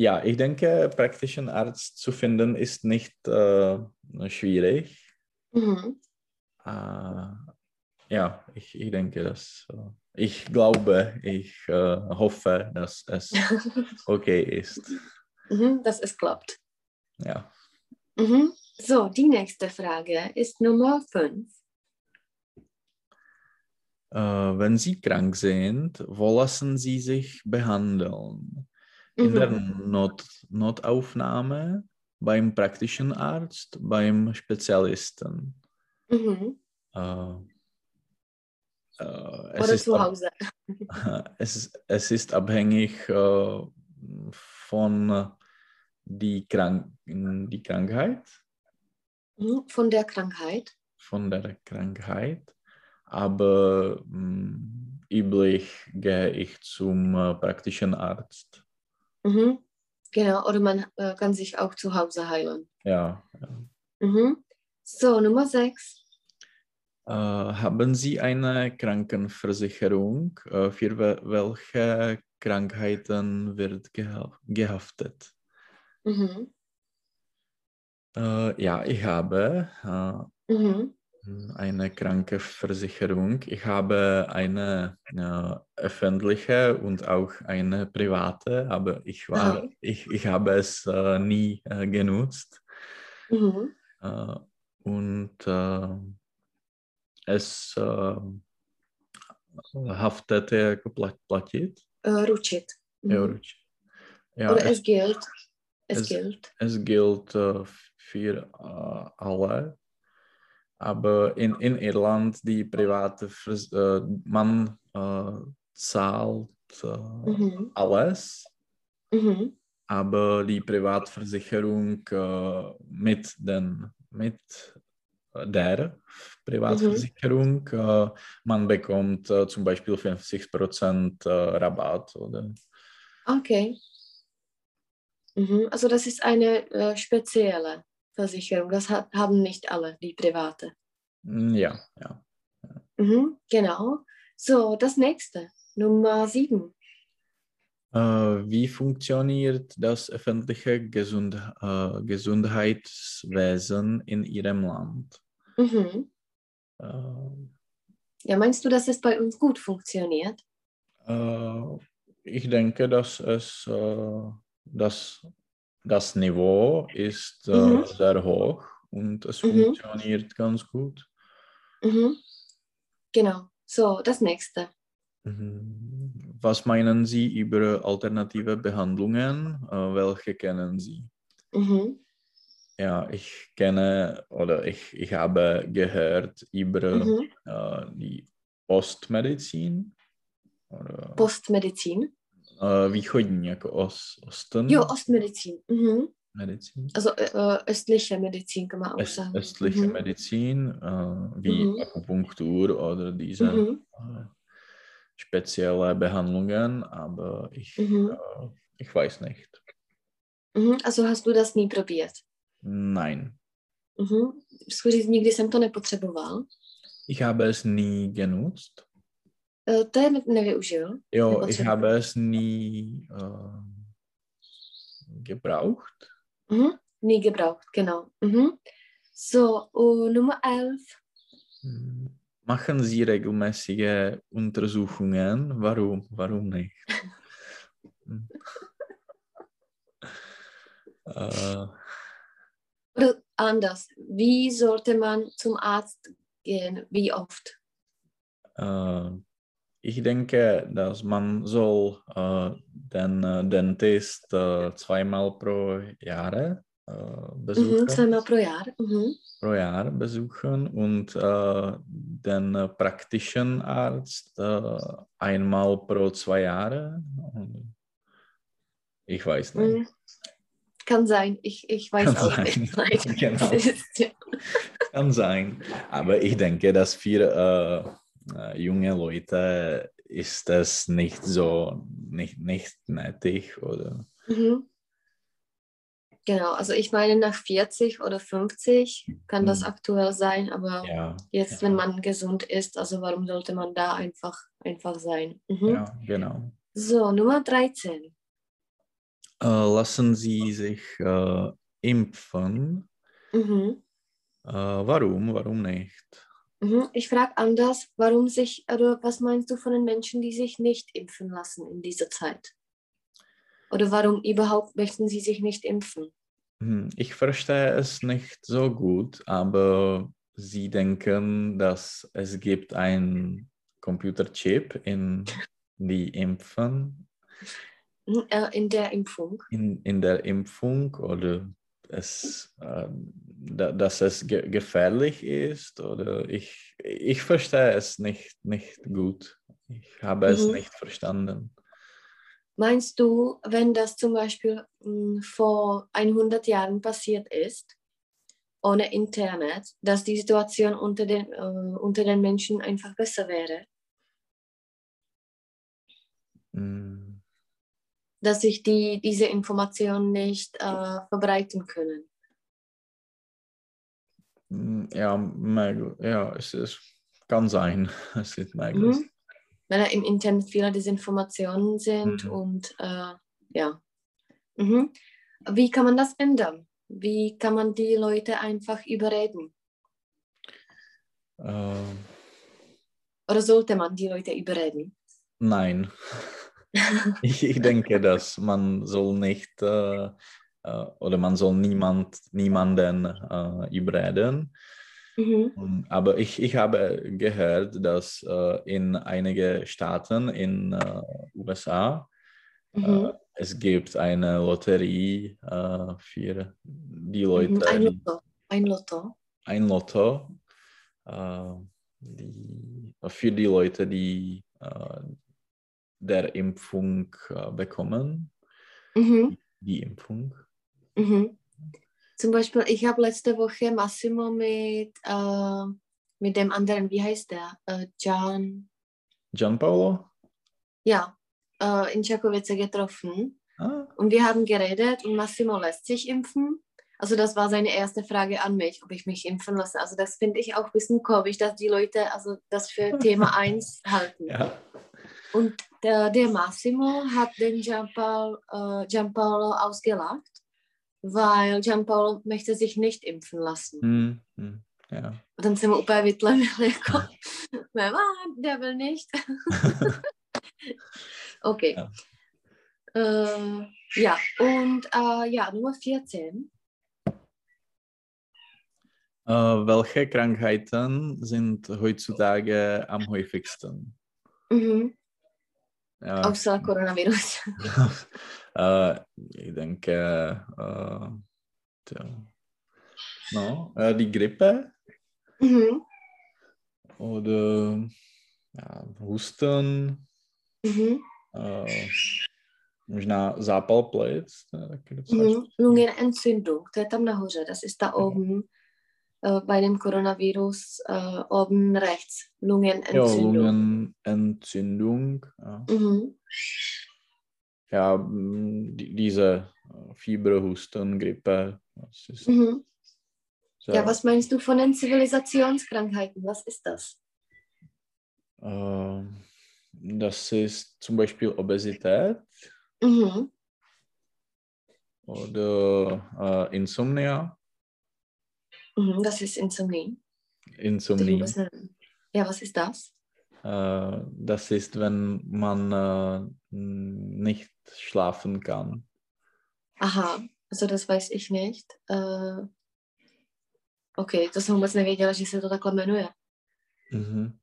ja, ich denke, praktischen Arzt zu finden ist nicht äh, schwierig. Mhm. Äh, ja, ich, ich denke, dass ich glaube, ich hoffe, dass es okay ist. Mhm, dass es klappt. Ja. Mhm. So, die nächste Frage ist Nummer 5. Äh, wenn Sie krank sind, wo lassen Sie sich behandeln? In der Not Notaufnahme, beim praktischen Arzt, beim Spezialisten. Mhm. Äh, äh, es, Oder ist zu Hause. es, ist, es ist abhängig äh, von die, Krank die Krankheit, Mhm. Von der Krankheit. von der Krankheit, aber mh, üblich gehe ich zum äh, praktischen Arzt. Mhm. Genau, oder man äh, kann sich auch zu Hause heilen. Ja. Mhm. So, Nummer 6. Äh, haben Sie eine Krankenversicherung? Äh, für wel welche Krankheiten wird geha gehaftet? Mhm. Äh, ja, ich habe äh, Mhm. Eine Krankenversicherung. Ich habe eine äh, öffentliche und auch eine private, aber ich, war, Aha. ich, ich habe es äh, nie äh, genutzt. Mhm. Äh, und äh, es äh, haftete gepla- platit. Äh, ručit. Mhm. Ja, určitě. Ja, Oder es, es gilt. Es, es- gilt. es gilt für alle. Aber in, in Irland, die private, Vers äh, man äh, zahlt äh, Mhm. alles, Mhm. aber die Privatversicherung äh, mit, den, mit der Privatversicherung, äh, man bekommt äh, zum Beispiel 50% äh, Rabatt. Oder? Okay. Mhm. Also das ist eine spezielle Versicherung. Das hat, haben nicht alle, die private. Mm, Ja, ja. Mhm. Genau. So, das nächste. Nummer sieben. Äh, wie funktioniert das öffentliche Gesund äh, Gesundheitswesen in Ihrem Land? Mhm. Äh, Ja, meinst du, dass es bei uns gut funktioniert? äh, ich denke, dass es äh, das, Niveau ist äh, Mhm. sehr hoch und es Mhm. funktioniert ganz gut. Mhm. Genau. So, das nächste. Mhm. Was meinen Sie über alternative Behandlungen? Äh, welche kennen Sie? Mhm. Ja, ich kenne oder ich, ich habe gehört über Mhm. äh, die Ostmedizin. Oder, Postmedizin. Äh, východní, jako os, Osten Jo, Ostmedizin. Mhm. Medizin. Also äh, äh, östliche Medizin kann man auch Öst, sagen. östliche Mhm. Medizin, äh, wie Mhm. Akupunktur oder diese Mhm. äh, spezielle Behandlungen, aber ich, äh, ich weiß nicht. Mhm. Also hast du das nie probiert? Nein, Mhm. Nikdy jsem to nepotřeboval. ich habe es nie genutzt. Eh, To je ne- nevyužil. Jo, ich habe es nie äh, gebraucht. Mhm. Nie gebraucht, genau. Mhm. So, uh, Nummer 11. Hm. Machen Sie regelmäßige Untersuchungen? Warum? Warum nicht? Äh, Oder anders. Wie sollte man zum Arzt gehen? Wie oft? äh, ich denke, dass man soll äh, den äh, Dentist äh, zweimal pro Jahr äh, Mhm. besuchen. Zweimal pro Jahr. Mhm. pro Jahr besuchen und äh, den praktischen Arzt äh, einmal pro zwei Jahre. Ich weiß nicht. Mhm. Kann sein. Ich, ich weiß Kann auch sein. nicht. Genau. Kann sein. Aber ich denke, dass für äh, junge Leute ist das nicht so nicht, nicht nötig oder Mhm. Genau, also ich meine, nach 40 oder 50 kann das Mhm. aktuell sein, aber ja. jetzt, wenn man gesund ist, also warum sollte man da einfach, einfach sein? Mhm. Ja, genau. So, Nummer 13. Äh, lassen Sie sich äh, impfen. Mhm. Äh, warum? Warum nicht? Mhm. Ich frage anders, warum sich, oder was meinst du von den Menschen, die sich nicht impfen lassen in dieser Zeit? Oder warum überhaupt möchten sie sich nicht impfen? Hm, Ich verstehe es nicht so gut, aber Sie denken, dass es gibt ein Computerchip in die Impfen, Mhm, äh, In der Impfung. in, in der Impfung oder es, äh, da, dass es ge gefährlich ist oder ich, ich verstehe es nicht, nicht gut. Ich habe es Mhm. nicht verstanden. Meinst du, wenn das zum Beispiel mh, vor 100 Jahren passiert ist, ohne Internet, dass die Situation unter den, äh, unter den Menschen einfach besser wäre? Hm, Dass sich die, diese Informationen nicht äh, verbreiten können? hm, Ja, möglich. Ja, es ist, kann sein. Es ist möglich. Mhm. Weil im Internet viele Desinformationen sind Mhm. und äh, ja. Mhm. Wie kann man das ändern? wie kann man die Leute einfach überreden? Äh, Oder sollte man die Leute überreden? nein. ich, ich denke, dass man soll nicht äh, äh, oder man soll niemand, niemanden äh, überreden. Mhm. Aber ich, ich habe gehört, dass äh, in einigen Staaten in äh, USA Mhm. äh, es gibt eine Lotterie äh, für die Leute, Mhm. Ein die, Lotto. Ein Lotto. ein Lotto äh, die, für die Leute, die äh, der Impfung äh, bekommen, Mhm. die Impfung. Mhm. Zum Beispiel, ich habe letzte Woche Massimo mit, äh, mit dem anderen, wie heißt der? Äh, Jan, Gianpaolo? ja, äh, in Čakovice getroffen. Ah, Und wir haben geredet und Massimo lässt sich impfen. Also das war seine erste Frage an mich, ob ich mich impfen lasse. Also das finde ich auch ein bisschen komisch, dass die Leute also das für Thema 1 halten. ja. Und der, der Massimo hat den Gianpaolo, äh, Gianpaolo ausgelacht, weil Gianpaolo möchte sich nicht impfen lassen. Hm, hm, ja. A tam se mu úplně vytlemil, jako, mama, der will nicht. okay. Ja. Äh, ja, und äh, ja, Nummer 14. Äh, welche Krankheiten sind heutzutage am häufigsten? Mhm. Ja, Außer Coronavirus. äh, ich denke, äh, tja. no, äh, die Grippe Mhm. oder ja, Husten, Mhm. äh, možná zápal plic. to je taky docela Mhm. Lungenentzündung, to je tam nahoře, das ist da oben äh, bei dem Coronavirus äh, oben rechts. Lungenentzündung. Lungenentzündung. Ja, Mhm. ja mm, die, diese äh, Fieber, Husten, Grippe. Mhm. sehr, Ja, was meinst du von den Zivilisationskrankheiten? Was ist das? äh, das ist zum Beispiel Obesität Mhm. oder äh, Insomnia. Das ist Insomnie. Insomnie. Ja, was ist das? Äh, das ist, wenn man äh, nicht schlafen kann. Aha, also das weiß ich nicht. Uh, OK, to jsem vůbec nevěděla, že se to takhle jmenuje. Mhm.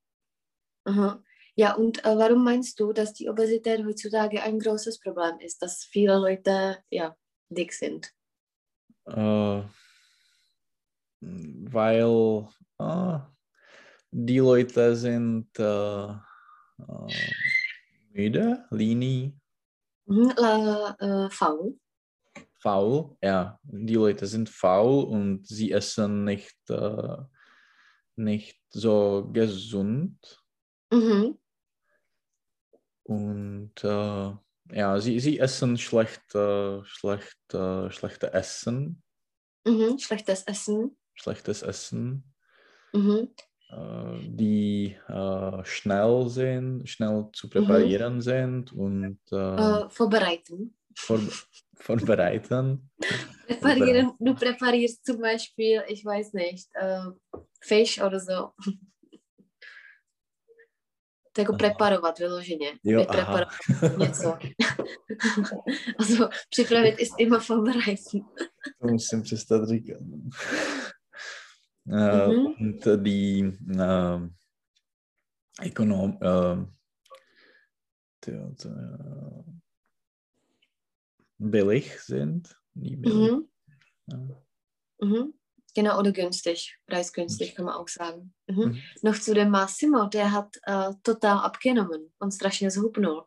Aha. Ja, und äh, warum meinst du, dass die Obesität heutzutage ein großes Problem ist, dass viele Leute ja, dick sind? Äh, weil äh, die Leute sind äh, äh, müde, lini, Mhm. Äh, faul. faul. Ja, die Leute sind faul und sie essen nicht, äh, nicht so gesund. Mhm. Und äh, ja, sie, sie essen schlecht, schlecht, schlechte Essen, Mhm. Schlechtes Essen. Schlechtes Essen. Mhm. äh, die äh, schnell sind, schnell zu präparieren sind und äh, Äh, vorbereiten. vor, vorbereiten. Präparieren, du präparierst zum Beispiel, ich weiß nicht, äh, Fisch oder so. Aha. preparovat vyloženě. Jo, Vypreparovat něco. also připravit ist immer vorbereiten. To musím přestat říkat. Äh, Mhm. Und äh, die äh, Ökonom, äh, die, die, billig sind. Billig. Mhm. Ja. Mhm. Genau, oder günstig. Preisgünstig kann man auch sagen. Mhm. Mhm. Noch zu dem Massimo, der hat äh, total abgenommen und strašně zhubnul.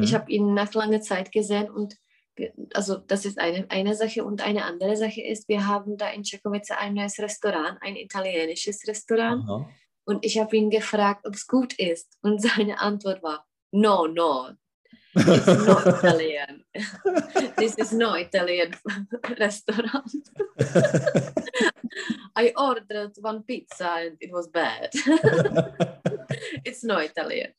Ich habe ihn nach langer Zeit gesehen und also das ist eine, eine Sache und eine andere Sache ist, wir haben da in Čakovice ein neues Restaurant, ein italienisches Restaurant Aha. und ich habe ihn gefragt, ob es gut ist und seine Antwort war, no, no, it's not Italian. This is no Italian restaurant. I ordered one pizza and it was bad. it's no Italian.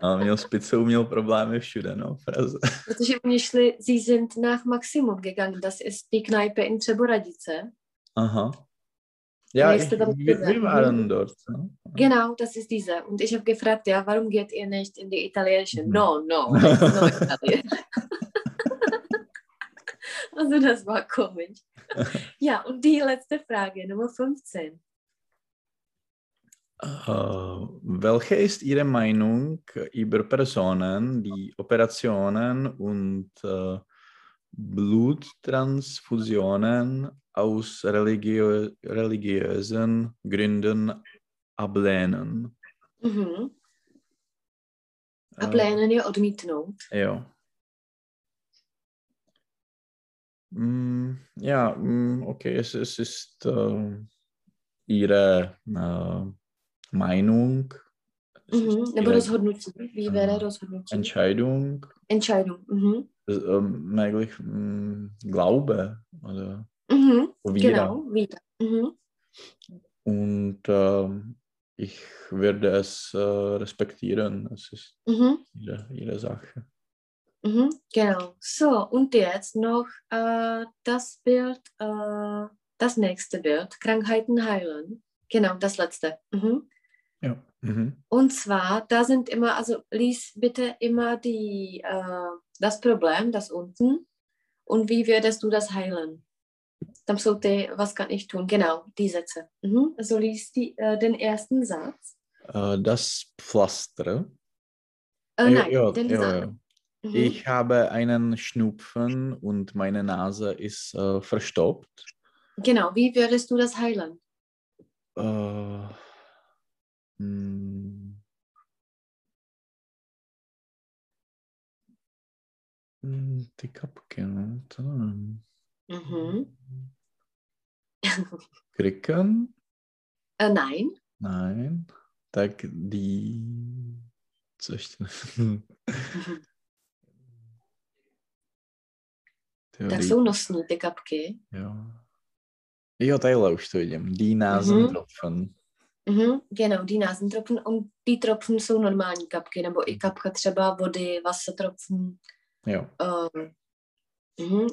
A měl s pizzou měl problémy všude, no, v Praze. Protože oni šli, sie sind nach Maximum gegangen, das ist die Kneipe in Třeboradice. Aha. Ja, ich, wir, waren dort. Ne? Genau, das ist diese. Und ich habe gefragt, ja, warum geht ihr nicht in die italienische? Mhm. No, no, Italian. also das war komisch. Ja, und die letzte Frage, Nummer 15. Äh, welche ist Ihre Meinung über Personen, die Operationen und äh, Bluttransfusionen aus religiö religiösen Gründen ablehnen? Mhm. Äh, Ablehnen je odmítnout. Ja. Mm, ja, mm, okay, es, es ist äh, Ihre äh, Meinung, Mhm. Ihre rozhodnutí. Wie wäre Ah. rozhodnutí? Entscheidung, Entscheidung. Mhm. das, ähm, möglich mm, Glaube oder Mhm. wieder. Genau, wieder. Mhm. Und ähm, ich werde es äh, respektieren. Es ist Mhm. ihre, ihre Sache. Mhm. Genau. So, und jetzt noch äh, das Bild, äh, das nächste Bild, Krankheiten heilen. Genau, das letzte. Mhm. Ja. Mhm. Und zwar, da sind immer, also lies bitte immer die, äh, das Problem, das unten. Und wie würdest du das heilen? Jsou ty, was kann ich tun? Genau, die Sätze. Mhm. Also lies die, äh, den ersten Satz. Äh, das Pflaster. Äh, Ja, nein, ja, den ja, Satz. ja. Mhm. Ich habe einen Schnupfen und meine Nase ist äh, verstopft. Genau, wie würdest du das heilen? Äh, mm, mm, die Kapke, no, to nevím. Mhm. Kriken? Äh, nein. Nein. Tak die... Co ještě? Tyjo, Tak die- jsou nosní ty kapky. Jo. Jo, tadyhle už to vidím. Die Nasentropfen. Mhm, genau, die Nasentropfen und die Tropfen jsou normální kapky, nebo i kapka třeba vody, Wassertropfen. Jo. Ähm, mhm.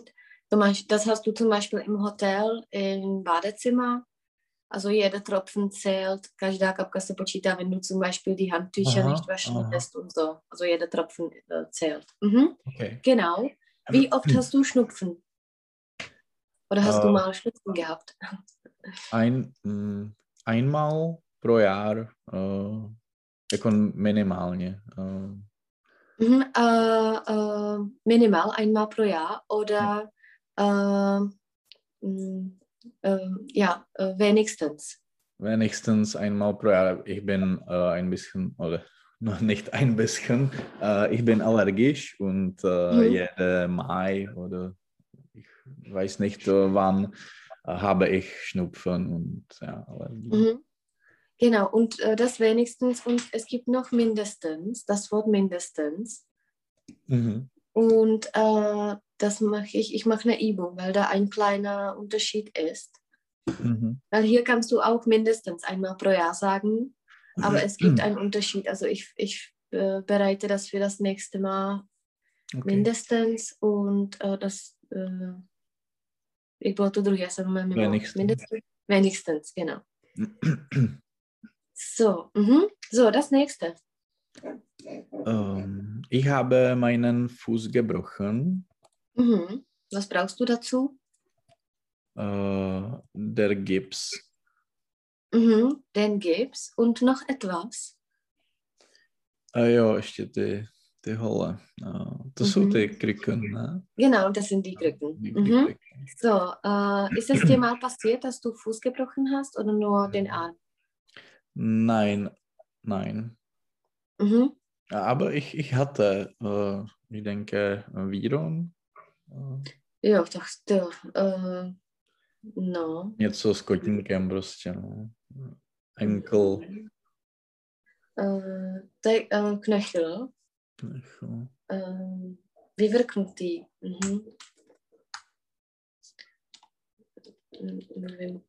Du das hast du zum Beispiel im Hotel im Badezimmer. Also jeder Tropfen zählt, každá kapka se počítá, wenn du zum Beispiel die Handtücher Aha, nicht waschen lässt und so. Also jeder Tropfen äh, zählt. Mhm. Okay. Genau. Wie oft hast du Schnupfen? Oder hast du Äh. mal Schnupfen gehabt? Ein, mm, einmal pro Jahr, äh, jako minimálně. Äh, Mhm, äh, äh, minimal einmal pro Jahr oder äh, mh, ja, äh, wenigstens. wenigstens einmal pro Jahr. Ich bin ein bisschen, oder noch nicht ein bisschen, ich bin allergisch und Mhm. jede Mai oder ich weiß nicht wann habe ich Schnupfen und ja, Allergie. Mhm. Genau, und äh, das wenigstens und es gibt noch mindestens, das Wort mindestens. Mhm. Und äh, das mache ich, ich mache eine Übung, weil da ein kleiner Unterschied ist. Mhm. Weil hier kannst du auch mindestens einmal pro Jahr sagen, aber es gibt einen Unterschied. Also ich, ich äh, bereite das für das nächste Mal Okay. mindestens und äh, das, äh, já jsem mimo. Wenigstens. Mindestens. Wenigstens, genau. So, mhm. so, das nächste. Ähm, ich habe meinen Fuß gebrochen. Mhm. Was brauchst du dazu? Äh, der Gips. Mhm. Den Gips und noch etwas. A jo, ještě ty, ty hole. Uh, to jsou Mhm. ty kryken, ne? Genau, das sind die Krücken. Die, die Mhm. Kryken. So, äh, ist es dir mal passiert, dass du Fuß gebrochen hast oder nur den Arm? Nein, nein. Mhm. Aber ich, ich hatte, äh, ich denke, Viren. Äh, Jo, tak to, uh, no. něco s kotníkem prostě, no. Enkel. Uh, to je uh, knöchel, Nech, uh, vyvrknutý. Mm, Nevím.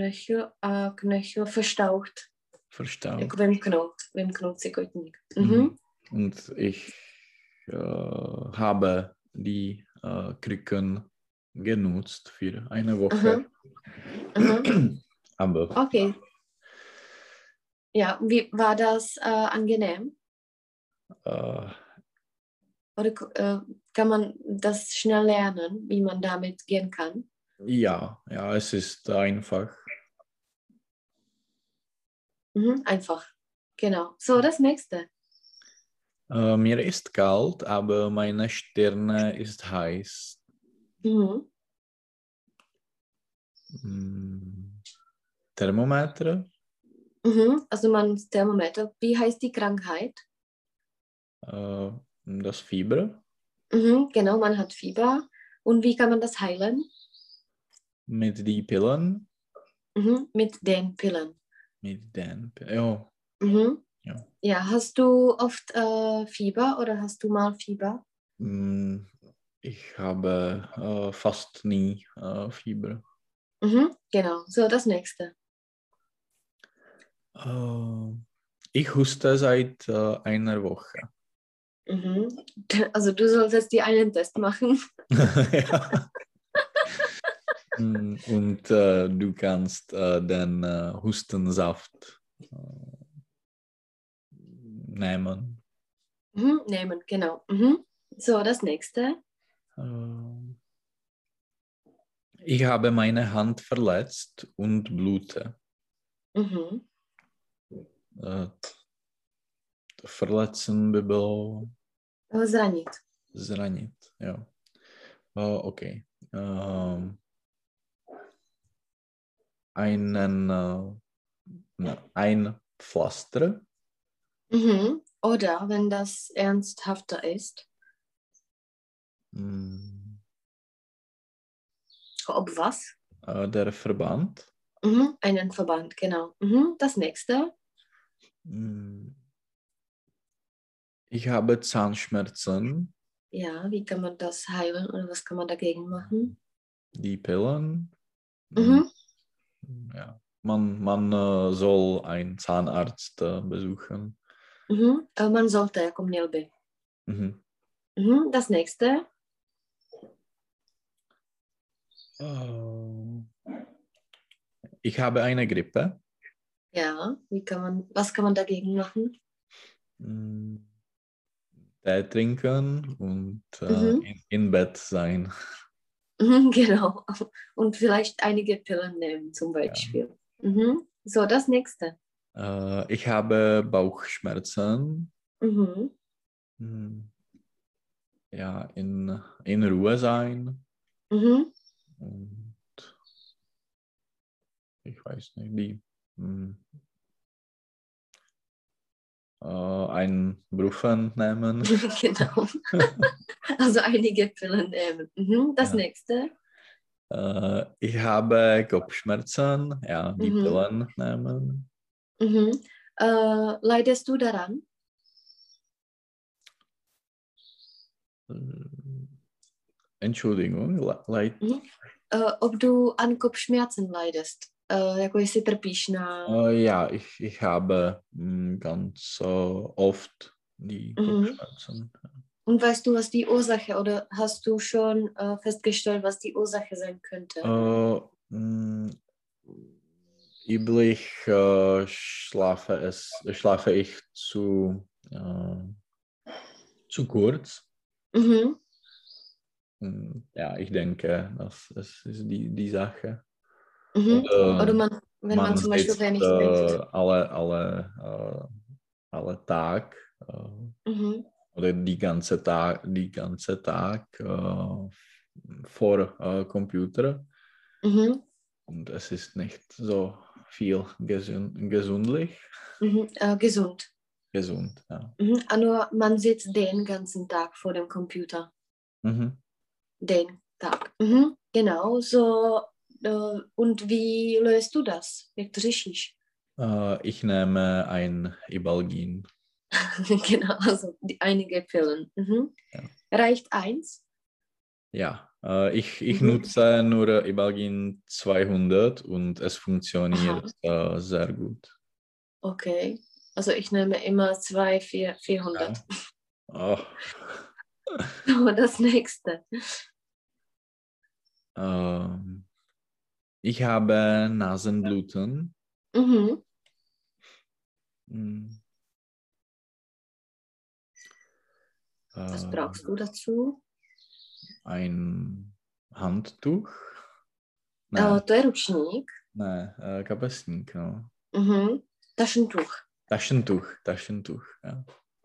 Knöchel a knöchel verstaucht. Verstanden. Jako vymknout, vymknout si kotník. Mhm. Und ich äh, habe die äh, Krücken genutzt für eine Woche. Mhm. Aber Okay. Ja, wie war das äh, angenehm? äh, Oder äh, kann man das schnell lernen, wie man damit gehen kann? ja, ja, es ist einfach. Mhm, einfach. Genau. So, das nächste. Äh, mir ist kalt, aber meine Stirne ist heiß. Mhm. Hm, Thermometer, Mhm. Also man Thermometer. Wie heißt die Krankheit? äh, das Fieber Mhm, genau, man hat Fieber. Und wie kann man das heilen? mit die Pillen, Mhm, mit den Pillen. Pillen. Ja, Mhm. Ja. ja, hast du oft äh, Fieber oder hast du mal Fieber? hm, ich habe äh, fast nie äh, Fieber. Mhm, genau, so das nächste. Äh, ich huste seit äh, einer Woche. Mhm. Also du solltest dir einen Test machen. ja. Mm, Und äh, du kannst äh, den äh, Hustensaft äh, nehmen. Mhm, nehmen, genau. Mhm. So, das nächste. Äh, ich habe meine Hand verletzt und blute. Mhm. Äh, verletzen by bylo Zranit. zranit. Jo. Äh, okay. Ähm, einen, äh, ein Pflaster. Mhm. Oder wenn das ernsthafter ist, Mm, ob was? äh, der Verband. Mhm. Einen Verband, genau. Mhm. Das nächste. Mm, Ich habe Zahnschmerzen. Ja, wie kann man das heilen oder was kann man dagegen machen? Die Pillen. Mhm. Mm, Ja. Man, man äh, soll einen Zahnarzt äh, besuchen. Mhm. Eh, Man sollte, jako měl by. Mhm. Mhm. Das nächste. Äh, Ich habe eine Grippe. Ja, wie kann man, was kann man dagegen machen? Mm, Tee trinken und äh, Mhm. in, in Bett sein. Mhm, genau. Und vielleicht einige Pillen nehmen zum Beispiel. Mhm. So, das nächste. Äh, ich habe Bauchschmerzen. Mhm. Mm, Ja, in, in Ruhe sein. Mhm. Und ich weiß nicht, die mm, äh, einen Brufen nehmen. genau. Also einige Pillen nehmen. Mhm. Das Ja. nächste. äh, ich habe Kopfschmerzen, ja, die Mhm. Pillen nehmen. Mhm. Äh, leidest du daran? Äh, Entschuldigung, le- leid. Äh, ob du an Kopfschmerzen leidest? Äh, jako jestli trpíš na... Äh, ja, ich, ich habe mm, ganz oft die Mhm. Kopfschmerzen. Und weißt du, was die Ursache oder hast du schon äh, festgestellt, was die Ursache sein könnte? Äh, üblich äh, schlafe, es, schlafe ich zu, zu kurz. Mhm. Mm, Ja, ich denke, das, das ist die, die Sache. Mhm. Oder Oder man, wenn man, zum Beispiel sitzt, wenig äh, alle, alle, äh, alle Tag äh, Mhm. oder die ganze Tag, die ganze Tag äh, vor äh, Computer Mhm. und es ist nicht so viel gesund, gesundlich. Mhm. Äh, gesund. Gesund, ja. Mhm. Ah, Nur man sitzt den ganzen Tag vor dem Computer. Mhm. Den Tag. Mhm. Genau, so. Äh, und wie löst du das? To řešíš? Äh, ich nehme ein Ibalgin. genau, also die, einige Pillen. Mhm. Ja. Reicht eins? Ja, äh, ich, ich Mhm. nutze nur Ibalgin 200 und es funktioniert äh, sehr gut. Okay. Also ich nehme immer zwei, vier, 400. Oh. So, das nächste. Ähm, ich habe Nasenbluten. Mhm. Hm. Was Äh, brauchst du dazu? Ein Handtuch? Uh, Ne, to ručník. ne, äh, kapesník, no. Mhm. Taschentuch. Taschentuch, Taschentuch, ja.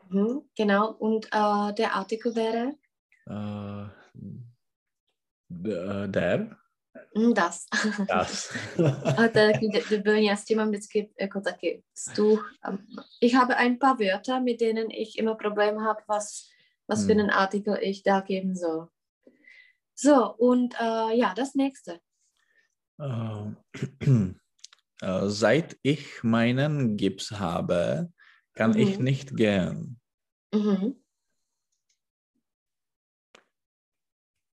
Mhm. Genau. Und uh, der Artikel wäre Äh, äh, der? Mm, das. Das. A to je takový de- debilní, já s tím mám vždycky jako taky stuch. Ich habe ein paar Wörter, mit denen ich immer Probleme habe, was, was für Hm. einen Artikel ich da geben soll. So, und äh, ja, das nächste. Äh, äh, Seit ich meinen Gips habe, kann ich Mhm. nicht gehen. Mhm.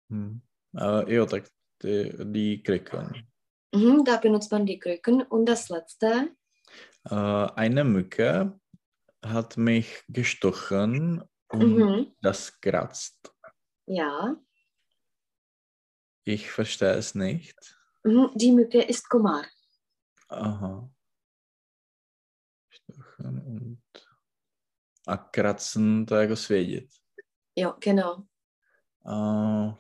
Hm. Äh, jo, tak die, Krücken. Mhm, da benutzt man die Krücken. Und das letzte. Äh, eine Mücke hat mich gestochen und Mhm. das kratzt. Ja. Ich verstehe es nicht. Mhm, die Mücke ist Komar. Aha. Stochen und a kratzen, jako svědět. Ja, genau. Äh,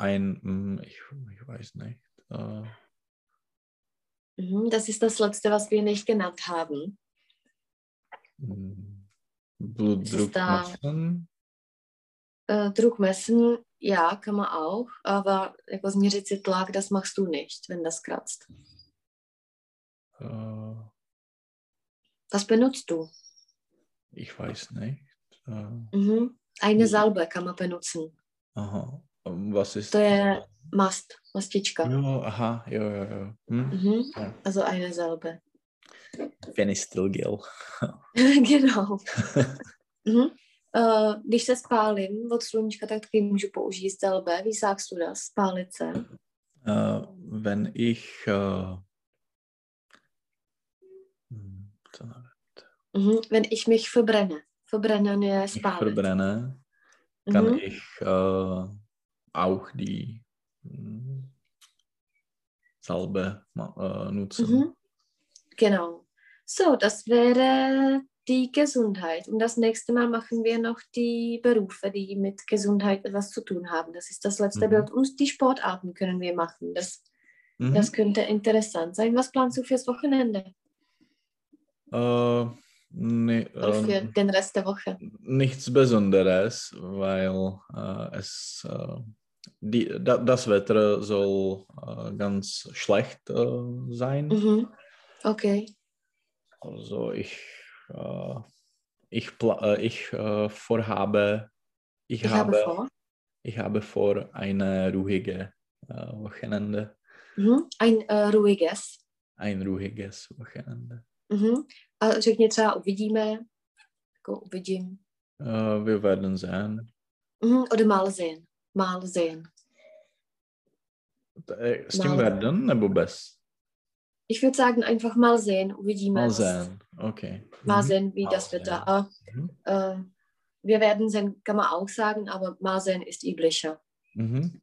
ein, hm, ich, ich weiß nicht. Äh, Mhm, das ist das letzte, was wir nicht genannt haben. hm, Blutdruck da- messen. Äh, Druck messen, ja, kann man auch. Aber jako změřit si tlak, das machst du nicht, wenn das kratzt. Äh, Was benutzt du? ich weiß nicht. Äh, Mhm. Eine. Salbe kann man benutzen. aha. Was ist To je mast, mastička. Jo, aha, jo, jo, jo. Hm? Mhm. Ja. Also eine Salbe. Fenistilgel. genau. Mhm. Uh, když se spálím od sluníčka, tak taky můžu použít salbe. Sagst du das? Spálit se. Äh, wenn ich äh, hm, co nevím, Mhm. Wenn ich mich verbrenne. Verbrennen je spálit. verbrenne, kann Mhm. ich äh, auch die hm, Salbe äh, nutzen. Mhm. Genau. So, das wäre die Gesundheit. Und das nächste Mal machen wir noch die Berufe, die mit Gesundheit etwas zu tun haben. Das ist das letzte Mhm. Bild. Und die Sportarten können wir machen. Das, Mhm. das könnte interessant sein. Was planst du fürs Wochenende? Äh, nee, Oder für ähm, den Rest der Woche? nichts Besonderes, weil äh, es äh, die, da, das Wetter soll äh, ganz schlecht äh, sein. Mhm. Okay. Also ich, äh, ich, äh, ich äh, vorhabe, ich, Ich habe vor. ich habe vor eine ruhige äh, Wochenende, Mhm. Ein ruhiges. ein ruhiges Wochenende. Mhm. A řekni třeba uvidíme. Jako uvidím. Wir werden sehen. Mhm. Oder mal sehen. Mal sehen. Äh, S tím Mal- werden nebo bez? Ich würde sagen, einfach mal sehen. Uvidíme. Mal was- sehen. Okay. Mal Mhm. sehen, wie Mal das wird da. Mhm. Äh, wir werden sehen, kann man auch sagen, aber mal sehen ist üblicher. Mhm.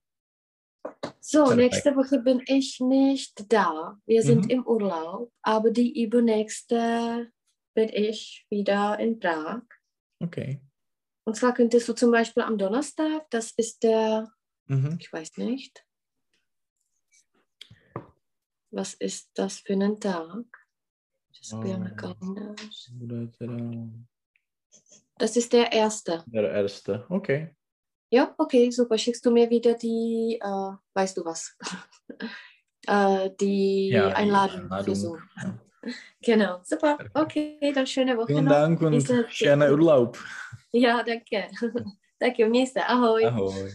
So, Perfekt. nächste Woche bin ich nicht da. Wir sind Mhm. im Urlaub, aber die übernächste bin ich wieder in Prag. Okay. Und zwar könntest du zum Beispiel am Donnerstag, das ist der, Mhm. ich weiß nicht, was ist das für ein Tag? The Ähm. teda Das ist der erste. der erste. Okay. Ja, okay, super. Schickst du mir wieder die, äh, weißt du was? äh, die Ja, die Einladung, Einladung. für Zoom. Ja. Genau, super. Okay, dann schöne Woche Vielen noch. Dank und schönen Urlaub. Ja, danke. danke, měj se. Ahoj. Ahoj.